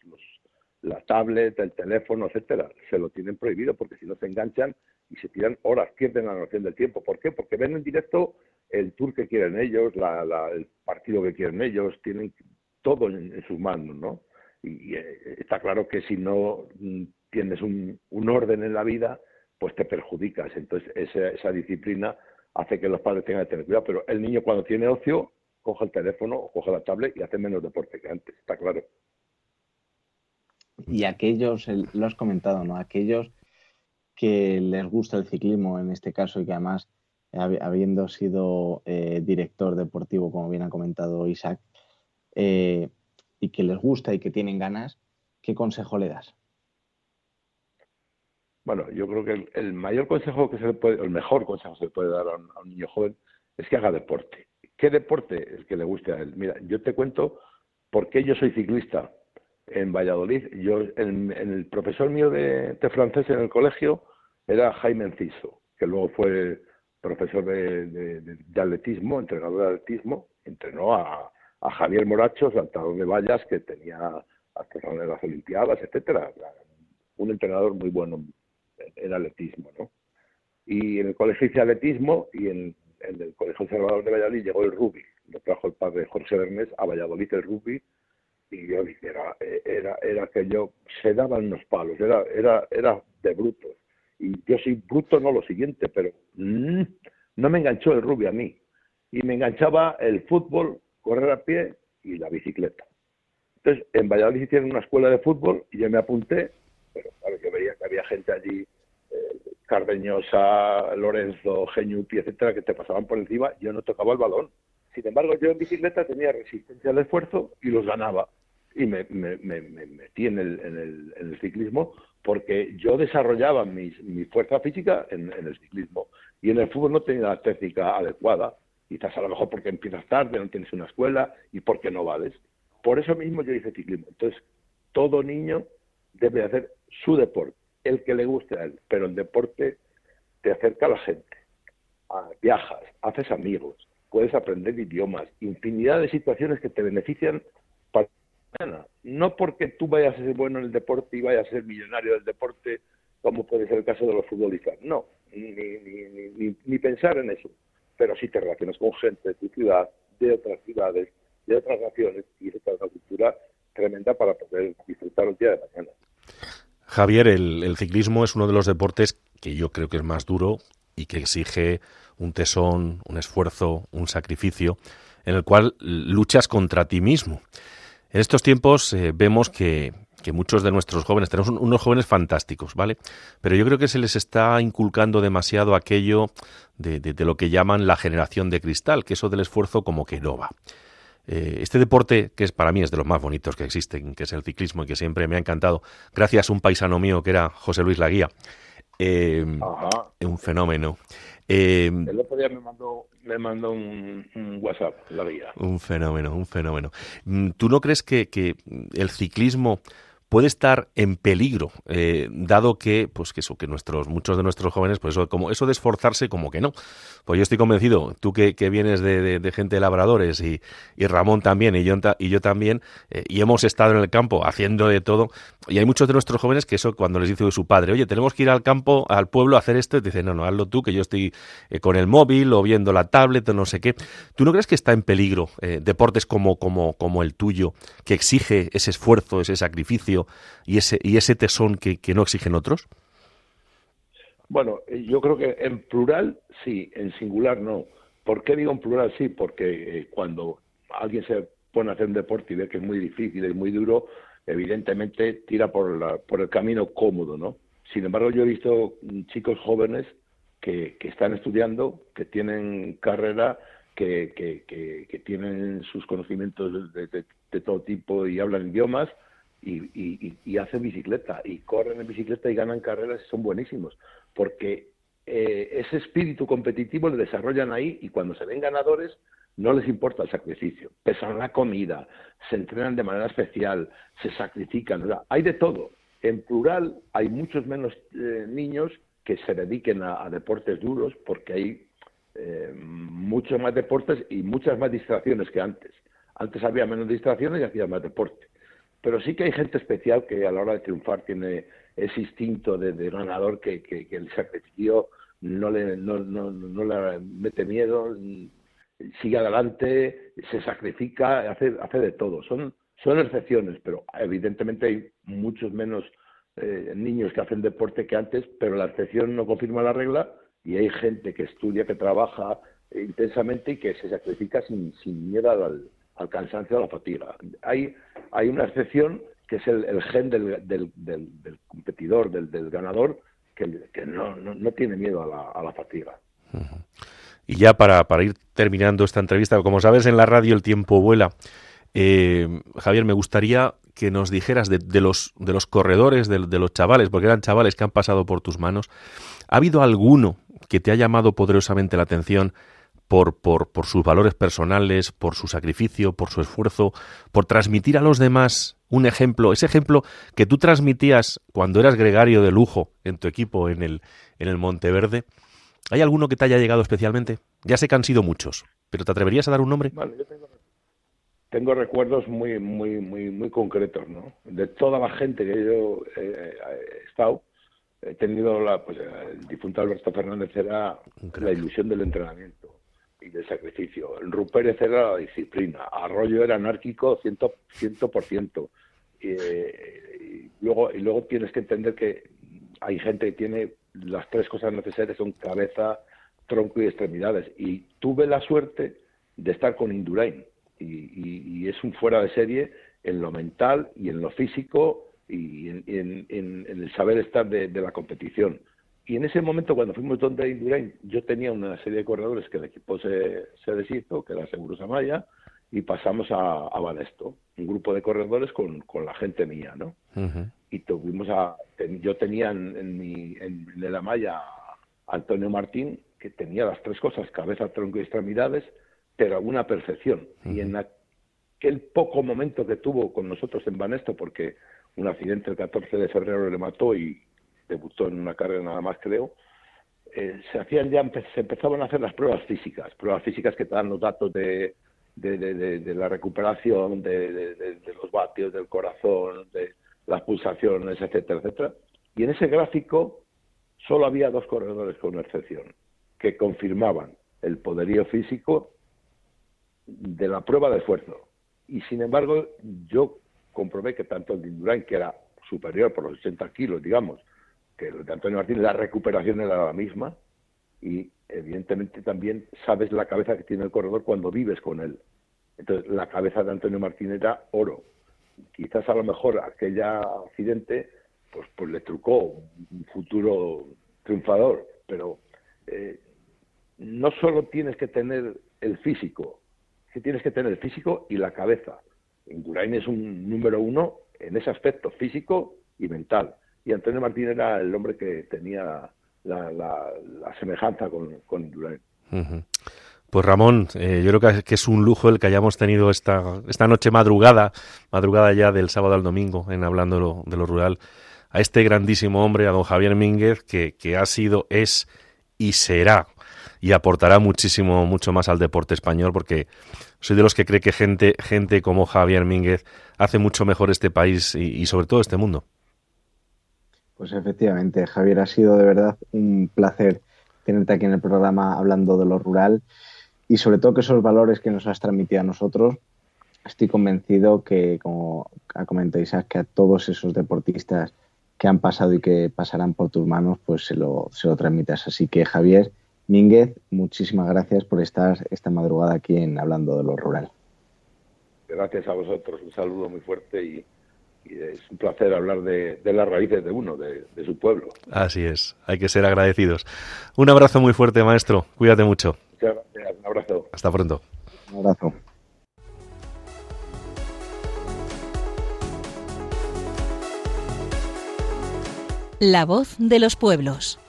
Speaker 5: la tablet, el teléfono, etcétera. Se lo tienen prohibido porque si no se enganchan y se tiran horas, pierden la noción del tiempo. ¿Por qué? Porque ven en directo el tour que quieren ellos, la, el partido que quieren ellos, tienen todo en, sus manos, ¿no? Y, eh, está claro que si no mm, tienes un, un, orden en la vida, pues te perjudicas. Entonces esa, esa disciplina hace que los padres tengan que tener cuidado. Pero el niño cuando tiene ocio coja el teléfono coja la tablet y hace menos deporte que antes, está claro.
Speaker 2: Y aquellos, lo has comentado, ¿no? Aquellos que les gusta el ciclismo en este caso y que además, habiendo sido eh, director deportivo, como bien ha comentado Isaac, eh, y que les gusta y que tienen ganas, ¿qué consejo le das?
Speaker 5: Bueno, yo creo que el, mayor consejo que se le puede, el mejor consejo que se le puede dar a un niño joven es que haga deporte ¿Qué deporte es que le guste a él? Mira, yo te cuento por qué yo soy ciclista en Valladolid. Yo, el profesor mío de, francés en el colegio era Jaime Enciso, que luego fue profesor de, atletismo, entrenador de atletismo, entrenó a, Javier Moracho, saltador de vallas, que tenía hasta las Olimpiadas, etcétera. Un entrenador muy bueno en atletismo, ¿no? Y en el colegio hice atletismo y en en el Colegio Salvador de Valladolid llegó el rugby, lo trajo el padre Jorge Bernés a Valladolid el rugby y yo dije, era, era, era que yo se daban los palos, era, era, era de brutos. Y yo soy bruto, no lo siguiente, pero mm, no me enganchó el rugby a mí. Y me enganchaba el fútbol, correr a pie y la bicicleta. Entonces, en Valladolid hicieron una escuela de fútbol y yo me apunté, pero claro, yo veía que había gente allí Cardeñosa, Lorenzo, Geñupi, etcétera, que te pasaban por encima, yo no tocaba el balón. Sin embargo, yo en bicicleta tenía resistencia al esfuerzo y los ganaba. Y me, metí en el, ciclismo porque yo desarrollaba mi, fuerza física en, el ciclismo. Y en el fútbol no tenía la técnica adecuada. Quizás a lo mejor porque empiezas tarde, no tienes una escuela y porque no vales. Por eso mismo yo hice ciclismo. Entonces, todo niño debe hacer su deporte el que le guste a él, pero el deporte te acerca a la gente, viajas, haces amigos, puedes aprender idiomas, infinidad de situaciones que te benefician No porque tú vayas a ser bueno en el deporte y vayas a ser millonario del deporte, como puede ser el caso de los futbolistas. No, ni, ni, ni, ni pensar en eso. Pero si te relacionas con gente de tu ciudad, de otras ciudades, de otras naciones y esa es una cultura tremenda para poder disfrutar el día de mañana.
Speaker 3: Javier, el, ciclismo es uno de los deportes que yo creo que es más duro y que exige un tesón, un esfuerzo, un sacrificio, en el cual luchas contra ti mismo. En estos tiempos eh, vemos que, muchos de nuestros jóvenes, tenemos unos jóvenes fantásticos, ¿vale? Pero yo creo que se les está inculcando demasiado aquello de, de lo que llaman la generación de cristal, que eso del esfuerzo como que no va. Eh, este deporte, que es para mí es de los más bonitos que existen, que es el ciclismo y que siempre me ha encantado, gracias a un paisano mío que era José Luis Laguía, eh, un fenómeno.
Speaker 5: Eh, el otro día me mandó, me mandó un, WhatsApp, la
Speaker 3: Un fenómeno, un fenómeno. Mm, ¿Tú no crees que, que el ciclismo puede estar en peligro, eh, dado que, pues que eso, que nuestros, muchos de nuestros jóvenes, pues eso, como eso de esforzarse, como que no. Pues yo estoy convencido, tú que, que vienes de, gente de labradores y, y, Ramón también y yo, y yo también, eh, y hemos estado en el campo haciendo de todo, y hay muchos de nuestros jóvenes que eso cuando les dice su padre, oye, tenemos que ir al campo, al pueblo a hacer esto, y dicen, no, no, hazlo tú, que yo estoy eh, con el móvil o viendo la tablet o no sé qué. ¿Tú no crees que está en peligro deportes como, como, como el tuyo, que exige ese esfuerzo, ese sacrificio? Y ese, y ese tesón que, que no exigen otros?
Speaker 5: Bueno, eh, yo creo que en plural sí, en singular no. ¿Por qué digo en plural sí? Porque eh, cuando alguien se pone a hacer un deporte y ve que es muy difícil y muy duro, evidentemente tira por, la, por el camino cómodo, ¿no? Sin embargo, yo he visto chicos jóvenes que, que están estudiando, que tienen carrera, que, que, que, tienen sus conocimientos de, todo tipo y hablan idiomas y, y, hacen bicicleta y corren en bicicleta y ganan carreras y son buenísimos, porque eh, ese espíritu competitivo lo desarrollan ahí y cuando se ven ganadores no les importa el sacrificio, pesan la comida, se entrenan de manera especial, se sacrifican, hay de todo. En plural hay muchos menos eh, niños que se dediquen a, deportes duros porque hay eh, muchos más deportes y muchas más distracciones que antes. Antes había menos distracciones y hacía más deporte pero sí que hay gente especial que a la hora de triunfar tiene ese instinto de, ganador que, que, el sacrificio no le, no, no, le mete miedo, sigue adelante, se sacrifica, hace, hace de todo. Son, son excepciones, pero evidentemente hay muchos menos eh, niños que hacen deporte que antes, pero la excepción no confirma la regla y hay gente que estudia, que trabaja intensamente y que se sacrifica sin, sin miedo al, al cansancio, a la fatiga. Hay, hay una excepción que es el, gen del, del, del, competidor, del, del ganador, que, que no, no, tiene miedo a la, a la fatiga.
Speaker 3: Y ya para, para, ir terminando esta entrevista, como sabes, en la radio el tiempo vuela. Eh, Javier, me gustaría que nos dijeras de, de los, de los corredores, de, de, los chavales, porque eran chavales que han pasado por tus manos, ¿ha habido alguno que te ha llamado poderosamente la atención por, por, por sus valores personales, por su sacrificio, por su esfuerzo, por transmitir a los demás un ejemplo, ese ejemplo que tú transmitías cuando eras gregario de lujo en tu equipo en el, en el Monteverde. ¿Hay alguno que te haya llegado especialmente? Ya sé que han sido muchos, pero ¿te atreverías a dar un nombre?
Speaker 5: Yo tengo, recuerdos muy, muy, muy, muy concretos, ¿no? De toda la gente que yo he estado, he tenido la, pues, el difunto Alberto Fernández era la ilusión del entrenamiento y de sacrificio. Rupérez era la disciplina, Arroyo era anárquico ciento, ciento por ciento. Y, luego, y luego tienes que entender que hay gente que tiene las tres cosas necesarias, son cabeza, tronco y extremidades. Y tuve la suerte de estar con Indurain. Y, es un fuera de serie en lo mental y en lo físico y en, el saber estar de la competición. Y en ese momento, cuando fuimos donde Indurain, yo tenía una serie de corredores que el equipo se, se deshizo, que era Seguros Amaya, y pasamos a, a Banesto, un grupo de corredores con, con la gente mía, ¿no? Y tuvimos a, yo tenía en, mi, en, el Amaya a Antonio Martín, que tenía las tres cosas, cabeza, tronco y extremidades, pero a una perfección. Y en aquel poco momento que tuvo con nosotros en Banesto, porque un accidente el 14 de febrero le mató y, debutó en una carrera nada más creo, eh, se hacían ya se empezaban a hacer las pruebas físicas, pruebas físicas que te dan los datos de, de, la recuperación, de, los vatios del corazón, de las pulsaciones, etcétera, etcétera. Y en ese gráfico solo había dos corredores con excepción que confirmaban el poderío físico de la prueba de esfuerzo. Y sin embargo, yo comprobé que tanto el de Indurain, que era superior por los 80 kilos, digamos, que de Antonio Martín, la recuperación era la misma. Y evidentemente también sabes la cabeza que tiene el corredor cuando vives con él. Entonces, la cabeza de Antonio Martín era oro. Quizás a lo mejor aquel accidente pues, pues le trucó un futuro triunfador, pero eh, no solo tienes que tener el físico, que tienes que tener el físico y la cabeza. Indurain es un número uno en ese aspecto físico y mental. Y Antonio Martín era el hombre que tenía la, semejanza con, con Indurain.
Speaker 3: Pues Ramón, eh, yo creo que es un lujo el que hayamos tenido esta, esta noche madrugada, madrugada ya del sábado al domingo, en hablando de lo, rural, a este grandísimo hombre, a don Javier Mínguez, que, que ha sido, es y será y aportará muchísimo, mucho más al deporte español, porque soy de los que cree que gente, gente como Javier Mínguez hace mucho mejor este país y, sobre todo este mundo.
Speaker 2: Pues efectivamente, Javier, ha sido de verdad un placer tenerte aquí en el programa hablando de lo rural y sobre todo que esos valores que nos has transmitido a nosotros, estoy convencido que, como ha comentado Isaac, que a todos esos deportistas que han pasado y que pasarán por tus manos, pues se lo, se lo transmitas. Así que Javier Mínguez, muchísimas gracias por estar esta madrugada aquí en Hablando de lo Rural.
Speaker 5: Gracias a vosotros, un saludo muy fuerte y, es un placer hablar de, las raíces de uno, de, de su pueblo.
Speaker 3: Así es, hay que ser agradecidos. Un abrazo muy fuerte, maestro, cuídate mucho.
Speaker 5: Muchas gracias, un abrazo.
Speaker 3: Hasta pronto.
Speaker 2: Un abrazo.
Speaker 1: La voz de los pueblos.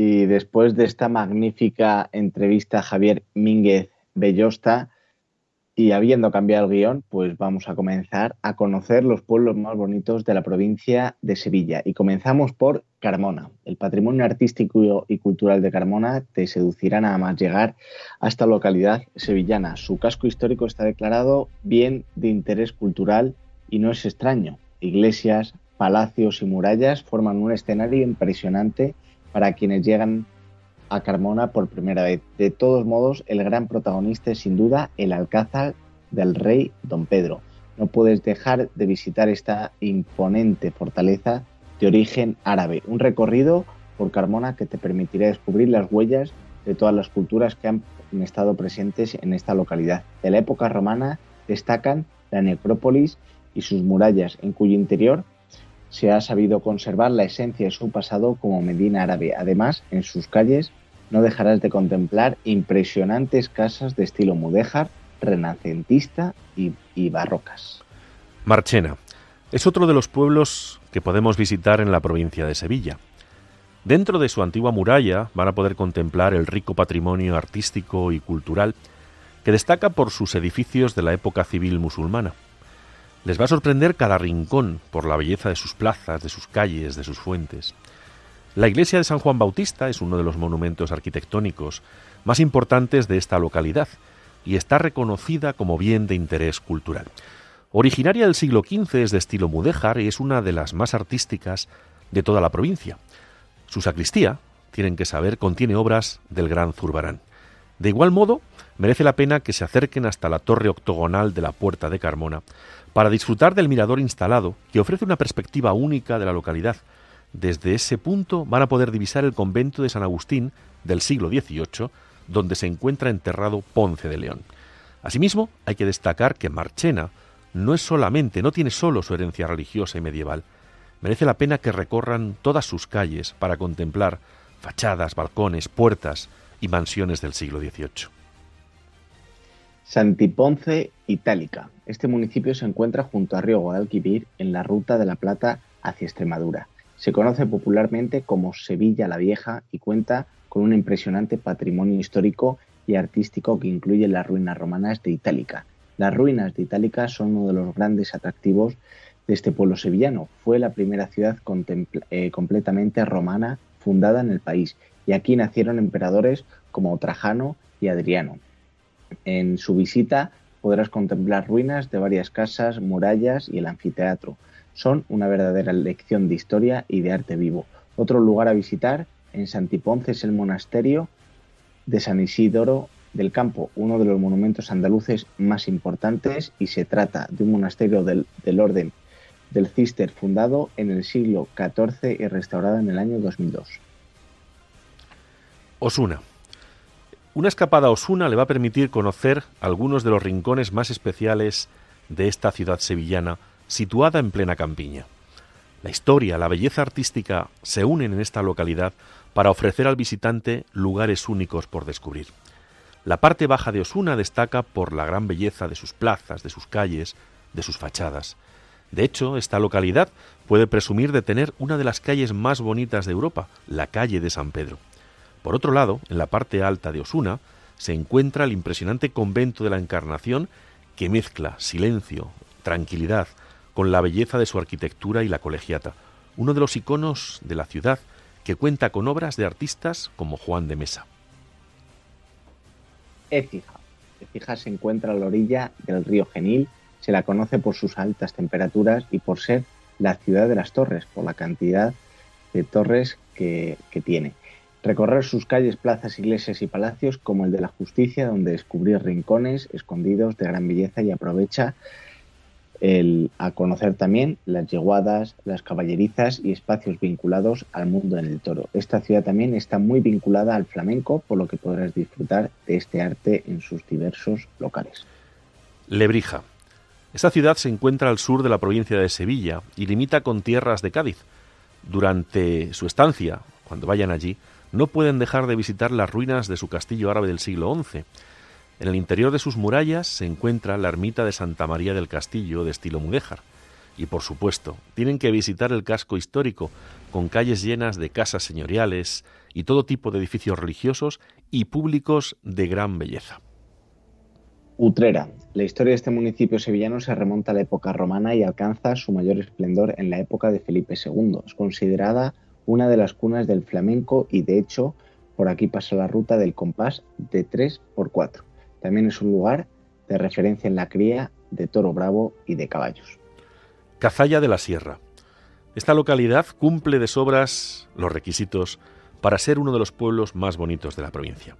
Speaker 2: Y después de esta magnífica entrevista a Javier Mínguez Bellosta, y habiendo cambiado el guion, pues vamos a comenzar a conocer los pueblos más bonitos de la provincia de Sevilla. Y comenzamos por Carmona. El patrimonio artístico y cultural de Carmona te seducirá nada más llegar a esta localidad sevillana. Su casco histórico está declarado bien de interés cultural y no es extraño. Iglesias, palacios y murallas forman un escenario impresionante para quienes llegan a Carmona por primera vez. De todos modos, el gran protagonista es sin duda el Alcázar del rey Don Pedro. No puedes dejar de visitar esta imponente fortaleza de origen árabe. Un recorrido por Carmona que te permitirá descubrir las huellas de todas las culturas que han estado presentes en esta localidad. De la época romana destacan la necrópolis y sus murallas, en cuyo interior se ha sabido conservar la esencia de su pasado como Medina árabe. Además, en sus calles no dejarás de contemplar impresionantes casas de estilo mudéjar, renacentista y, y barrocas.
Speaker 3: Marchena es otro de los pueblos que podemos visitar en la provincia de Sevilla. Dentro de su antigua muralla van a poder contemplar el rico patrimonio artístico y cultural que destaca por sus edificios de la época civil musulmana. Les va a sorprender cada rincón por la belleza de sus plazas, de sus calles, de sus fuentes. La iglesia de San Juan Bautista es uno de los monumentos arquitectónicos más importantes de esta localidad y está reconocida como bien de interés cultural. Originaria del siglo XV es de estilo mudéjar y es una de las más artísticas de toda la provincia. Su sacristía, tienen que saber, contiene obras del gran Zurbarán. De igual modo, merece la pena que se acerquen hasta la torre octogonal de la Puerta de Carmona para disfrutar del mirador instalado que ofrece una perspectiva única de la localidad. Desde ese punto van a poder divisar el convento de San Agustín del siglo XVIII, donde se encuentra enterrado Ponce de León. Asimismo, hay que destacar que Marchena no es solamente, no tiene solo su herencia religiosa y medieval. Merece la pena que recorran todas sus calles para contemplar fachadas, balcones, puertas y mansiones del siglo XVIII.
Speaker 2: Santiponce Itálica. Este municipio se encuentra junto a Río Guadalquivir en la ruta de la Plata hacia Extremadura. Se conoce popularmente como Sevilla la Vieja y cuenta con un impresionante patrimonio histórico y artístico que incluye las ruinas romanas de Itálica. Las ruinas de Itálica son uno de los grandes atractivos de este pueblo sevillano. Fue la primera ciudad eh, completamente romana fundada en el país y aquí nacieron emperadores como Trajano y Adriano. En su visita podrás contemplar ruinas de varias casas, murallas y el anfiteatro. Son una verdadera lección de historia y de arte vivo. Otro lugar a visitar en Santiponce es el monasterio de San Isidoro del Campo, uno de los monumentos andaluces más importantes y se trata de un monasterio del, orden del Cister fundado en el siglo XIV y restaurado en el año 2002.
Speaker 3: Osuna. Una escapada a Osuna le va a permitir conocer algunos de los rincones más especiales de esta ciudad sevillana situada en plena campiña. La historia, la belleza artística se unen en esta localidad para ofrecer al visitante lugares únicos por descubrir. La parte baja de Osuna destaca por la gran belleza de sus plazas, de sus calles, de sus fachadas. De hecho, esta localidad puede presumir de tener una de las calles más bonitas de Europa, la calle de San Pedro. Por otro lado, en la parte alta de Osuna se encuentra el impresionante convento de la Encarnación que mezcla silencio, tranquilidad, con la belleza de su arquitectura y la colegiata, uno de los iconos de la ciudad que cuenta con obras de artistas como Juan de Mesa.
Speaker 2: Écija. Écija se encuentra a la orilla del río Genil se la conoce por sus altas temperaturas y por ser la ciudad de las torres, por la cantidad de torres que, tiene. Recorrer sus calles, plazas, iglesias y palacios como el de la justicia, donde descubrir rincones escondidos de gran belleza y aprovecha el, a conocer también las yeguadas, las caballerizas y espacios vinculados al mundo en el toro. Esta ciudad también está muy vinculada al flamenco, por lo que podrás disfrutar de este arte en sus diversos locales.
Speaker 3: Lebrija, esta ciudad se encuentra al sur de la provincia de Sevilla y limita con tierras de Cádiz. Durante su estancia, cuando vayan allí, no pueden dejar de visitar las ruinas de su castillo árabe del siglo XI. En el interior de sus murallas se encuentra la ermita de Santa María del Castillo de estilo mudéjar. Y por supuesto, tienen que visitar el casco histórico, con calles llenas de casas señoriales y todo tipo de edificios religiosos y públicos de gran belleza.
Speaker 2: Utrera. La historia de este municipio sevillano se remonta a la época romana y alcanza su mayor esplendor en la época de Felipe II. Es considerada una de las cunas del flamenco y de hecho por aquí pasa la ruta del compás de 3x4. También es un lugar de referencia en la cría de toro bravo y de caballos.
Speaker 3: Cazalla de la Sierra. Esta localidad cumple de sobras los requisitos para ser uno de los pueblos más bonitos de la provincia.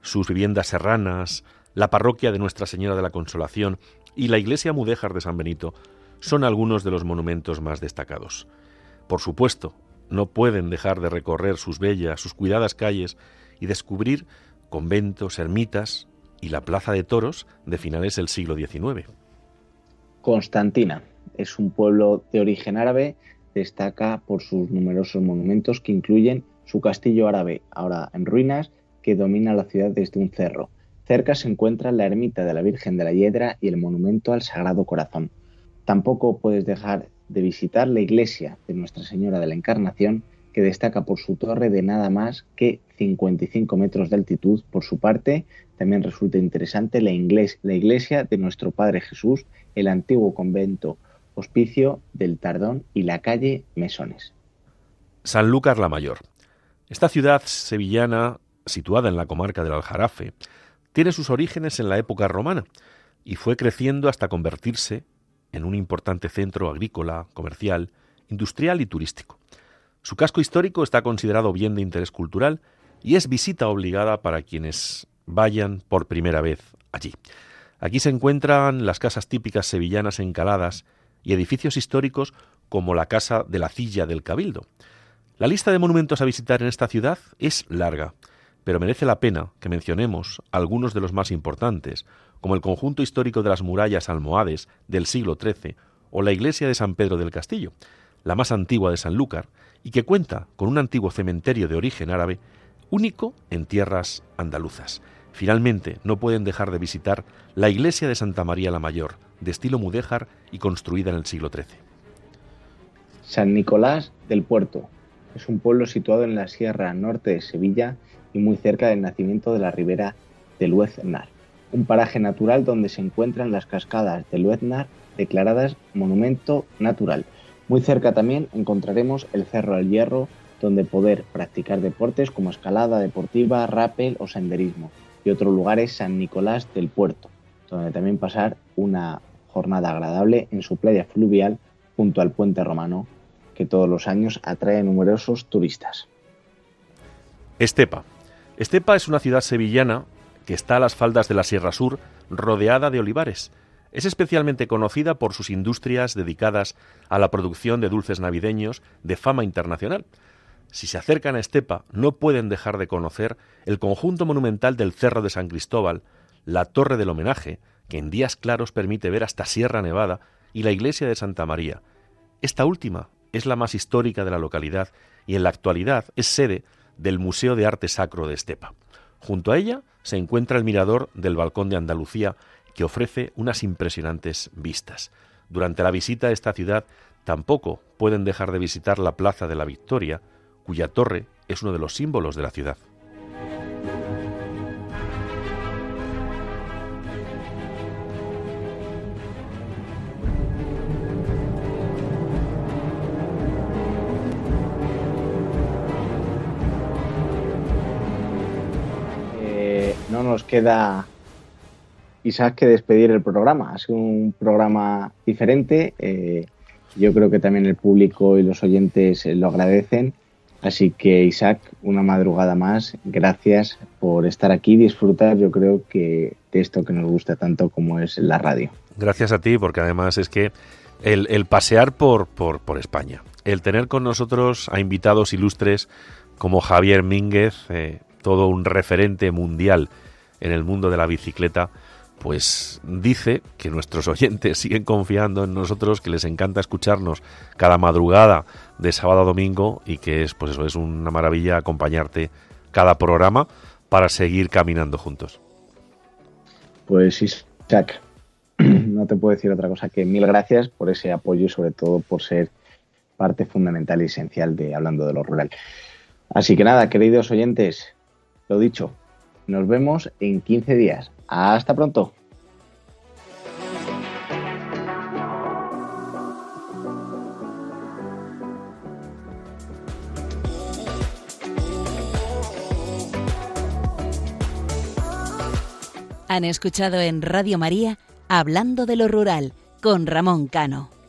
Speaker 3: Sus viviendas serranas, la parroquia de Nuestra Señora de la Consolación y la iglesia mudéjar de San Benito son algunos de los monumentos más destacados. Por supuesto, no pueden dejar de recorrer sus bellas, sus cuidadas calles y descubrir conventos, ermitas y la plaza de toros de finales del siglo XIX.
Speaker 2: Constantina es un pueblo de origen árabe, destaca por sus numerosos monumentos que incluyen su castillo árabe, ahora en ruinas, que domina la ciudad desde un cerro Cerca se encuentra la ermita de la Virgen de la Hiedra y el monumento al Sagrado Corazón. Tampoco puedes dejar de visitar la iglesia de Nuestra Señora de la Encarnación, que destaca por su torre de nada más que 55 metros de altitud. Por su parte, también resulta interesante la, la iglesia de Nuestro Padre Jesús, el antiguo convento hospicio del Tardón y la calle Mesones.
Speaker 3: Sanlúcar la Mayor. Esta ciudad sevillana, situada en la comarca del Aljarafe, tiene sus orígenes en la época romana y fue creciendo hasta convertirse en un importante centro agrícola, comercial, industrial y turístico. Su casco histórico está considerado bien de interés cultural y es visita obligada para quienes vayan por primera vez allí. Aquí se encuentran las casas típicas sevillanas encaladas y edificios históricos como la Casa de la Cilla del Cabildo. La lista de monumentos a visitar en esta ciudad es larga pero merece la pena que mencionemos algunos de los más importantes, como el conjunto histórico de las murallas almohades del siglo XIII o la iglesia de San Pedro del Castillo, la más antigua de Sanlúcar, y que cuenta con un antiguo cementerio de origen árabe único en tierras andaluzas. Finalmente, no pueden dejar de visitar la iglesia de Santa María la Mayor, de estilo mudéjar y construida en el siglo XIII.
Speaker 2: San Nicolás del Puerto es un pueblo situado en la sierra norte de Sevilla y muy cerca del nacimiento de la ribera de Lueznar, un paraje natural donde se encuentran las cascadas de Lueznar declaradas monumento natural. Muy cerca también encontraremos el Cerro del Hierro, donde poder practicar deportes como escalada deportiva, rappel o senderismo. Y otro lugar es San Nicolás del Puerto, donde también pasar una jornada agradable en su playa fluvial junto al puente romano, que todos los años atrae numerosos turistas.
Speaker 3: Estepa. Estepa es una ciudad sevillana que está a las faldas de la Sierra Sur, rodeada de olivares. Es especialmente conocida por sus industrias dedicadas a la producción de dulces navideños de fama internacional. Si se acercan a Estepa, no pueden dejar de conocer el conjunto monumental del Cerro de San Cristóbal, la Torre del Homenaje, que en días claros permite ver hasta Sierra Nevada, y la iglesia de Santa María. Esta última es la más histórica de la localidad y en la actualidad es sede del Museo de Arte Sacro de Estepa. Junto a ella se encuentra el mirador del Balcón de Andalucía, que ofrece unas impresionantes vistas. Durante la visita a esta ciudad tampoco pueden dejar de visitar la Plaza de la Victoria, cuya torre es uno de los símbolos de la ciudad.
Speaker 2: Queda, Isaac, que despedir el programa. Ha sido un programa diferente. Eh, yo creo que también el público y los oyentes lo agradecen. Así que, Isaac, una madrugada más. Gracias por estar aquí y disfrutar, yo creo que de esto que nos gusta tanto como es la radio.
Speaker 3: Gracias a ti, porque además es que el, pasear por, por, por, España, el tener con nosotros a invitados ilustres como Javier Mínguez, eh, todo un referente mundial en el mundo de la bicicleta, pues dice que nuestros oyentes siguen confiando en nosotros, que les encanta escucharnos cada madrugada de sábado a domingo y que es, pues eso, es una maravilla acompañarte cada programa para seguir caminando juntos.
Speaker 2: Pues sí, Jack, no te puedo decir otra cosa que mil gracias por ese apoyo y sobre todo por ser parte fundamental y esencial de Hablando de lo Rural. Así que nada, queridos oyentes, lo dicho, nos vemos en 15 días. Hasta pronto.
Speaker 1: Han escuchado en Radio María Hablando de lo Rural con Ramón Cano.